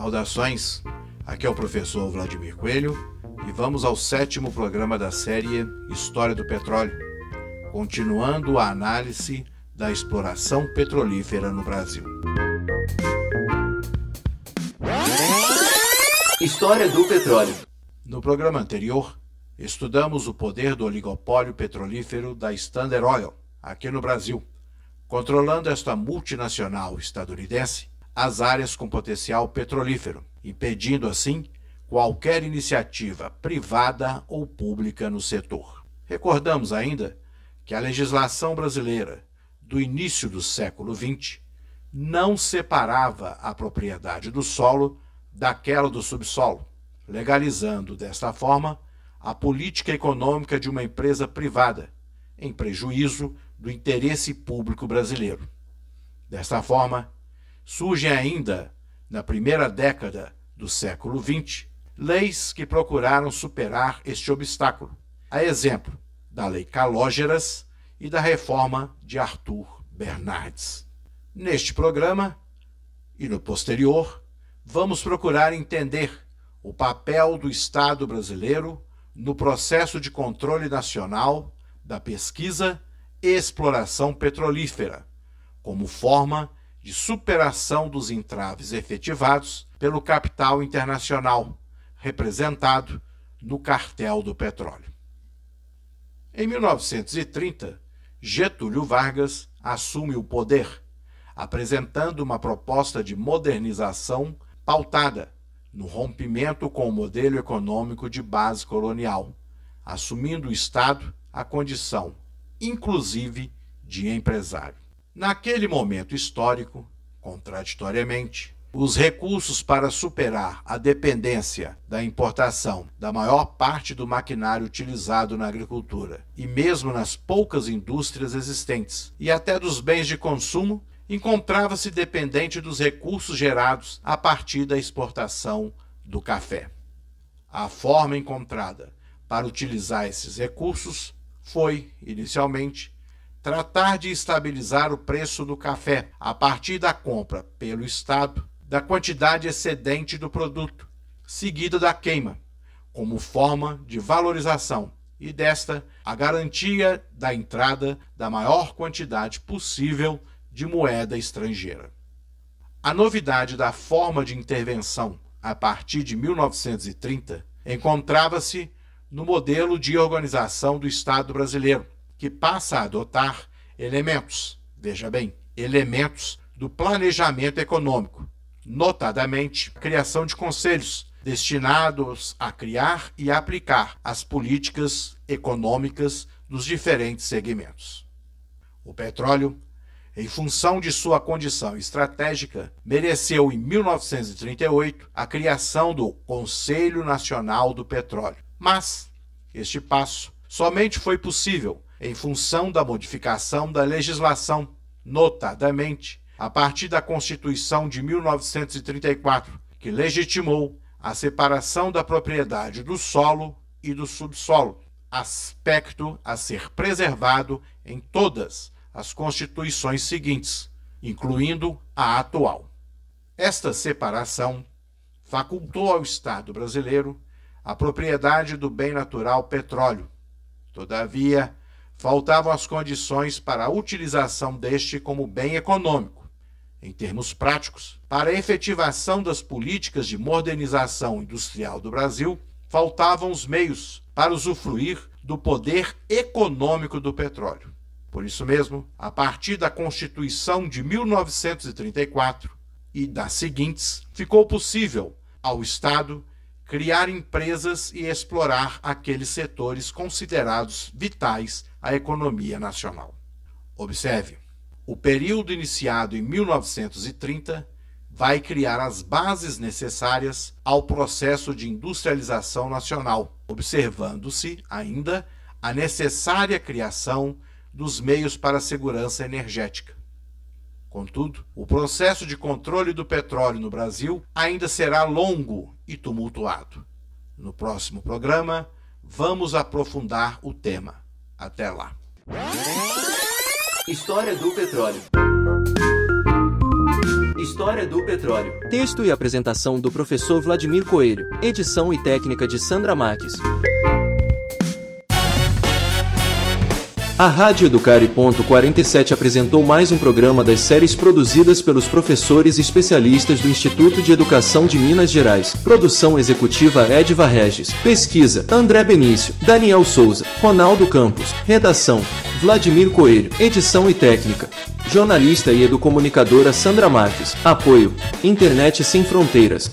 Saudações, aqui é o professor Vladimir Coelho e vamos ao sétimo programa da série História do Petróleo, continuando a análise da exploração petrolífera no Brasil. História do petróleo. No programa anterior, estudamos o poder do oligopólio petrolífero da Standard Oil, aqui no Brasil, controlando esta multinacional estadunidense as áreas com potencial petrolífero, impedindo assim qualquer iniciativa privada ou pública no setor. Recordamos ainda que a legislação brasileira do início do século XX não separava a propriedade do solo daquela do subsolo, legalizando desta forma a política econômica de uma empresa privada, em prejuízo do interesse público brasileiro. Desta forma, surgem ainda, na primeira década do século XX, leis que procuraram superar este obstáculo, a exemplo da Lei Calógeras e da reforma de Arthur Bernardes. Neste programa e no posterior, vamos procurar entender o papel do Estado brasileiro no processo de controle nacional da pesquisa e exploração petrolífera, como forma de superação dos entraves efetivados pelo capital internacional, representado no cartel do petróleo. Em 1930, Getúlio Vargas assume o poder, apresentando uma proposta de modernização pautada no rompimento com o modelo econômico de base colonial, assumindo o Estado a condição, inclusive, de empresário. Naquele momento histórico, contraditoriamente, os recursos para superar a dependência da importação da maior parte do maquinário utilizado na agricultura e mesmo nas poucas indústrias existentes, e até dos bens de consumo, encontrava-se dependente dos recursos gerados a partir da exportação do café. A forma encontrada para utilizar esses recursos foi, inicialmente, tratar de estabilizar o preço do café a partir da compra pelo Estado da quantidade excedente do produto, seguida da queima, como forma de valorização e desta a garantia da entrada da maior quantidade possível de moeda estrangeira. A novidade da forma de intervenção a partir de 1930 encontrava-se no modelo de organização do Estado brasileiro, que passa a adotar elementos, veja bem, elementos do planejamento econômico, notadamente a criação de conselhos destinados a criar e aplicar as políticas econômicas dos diferentes segmentos. O petróleo, em função de sua condição estratégica, mereceu em 1938 a criação do Conselho Nacional do Petróleo. Mas este passo somente foi possível em função da modificação da legislação, notadamente a partir da Constituição de 1934, que legitimou a separação da propriedade do solo e do subsolo, aspecto a ser preservado em todas as constituições seguintes, incluindo a atual. Esta separação facultou ao Estado brasileiro a propriedade do bem natural petróleo. Todavia, faltavam as condições para a utilização deste como bem econômico. Em termos práticos, para a efetivação das políticas de modernização industrial do Brasil, faltavam os meios para usufruir do poder econômico do petróleo. Por isso mesmo, a partir da Constituição de 1934 e das seguintes, ficou possível ao Estado criar empresas e explorar aqueles setores considerados vitais a economia nacional. Observe, o período iniciado em 1930 vai criar as bases necessárias ao processo de industrialização nacional, observando-se ainda a necessária criação dos meios para a segurança energética. Contudo, o processo de controle do petróleo no Brasil ainda será longo e tumultuado. No próximo programa, vamos aprofundar o tema. Até lá. História do petróleo. História do Petróleo. Texto e apresentação do professor Vladimir Coelho. Edição e técnica de Sandra Marques. A Rádio Educare. 47 apresentou mais um programa das séries produzidas pelos professores e especialistas do Instituto de Educação de Minas Gerais. Produção executiva Edva Regis. Pesquisa André Benício, Daniel Souza, Ronaldo Campos. Redação Vladimir Coelho. Edição e técnica. Jornalista e educomunicadora Sandra Marques. Apoio Internet Sem Fronteiras.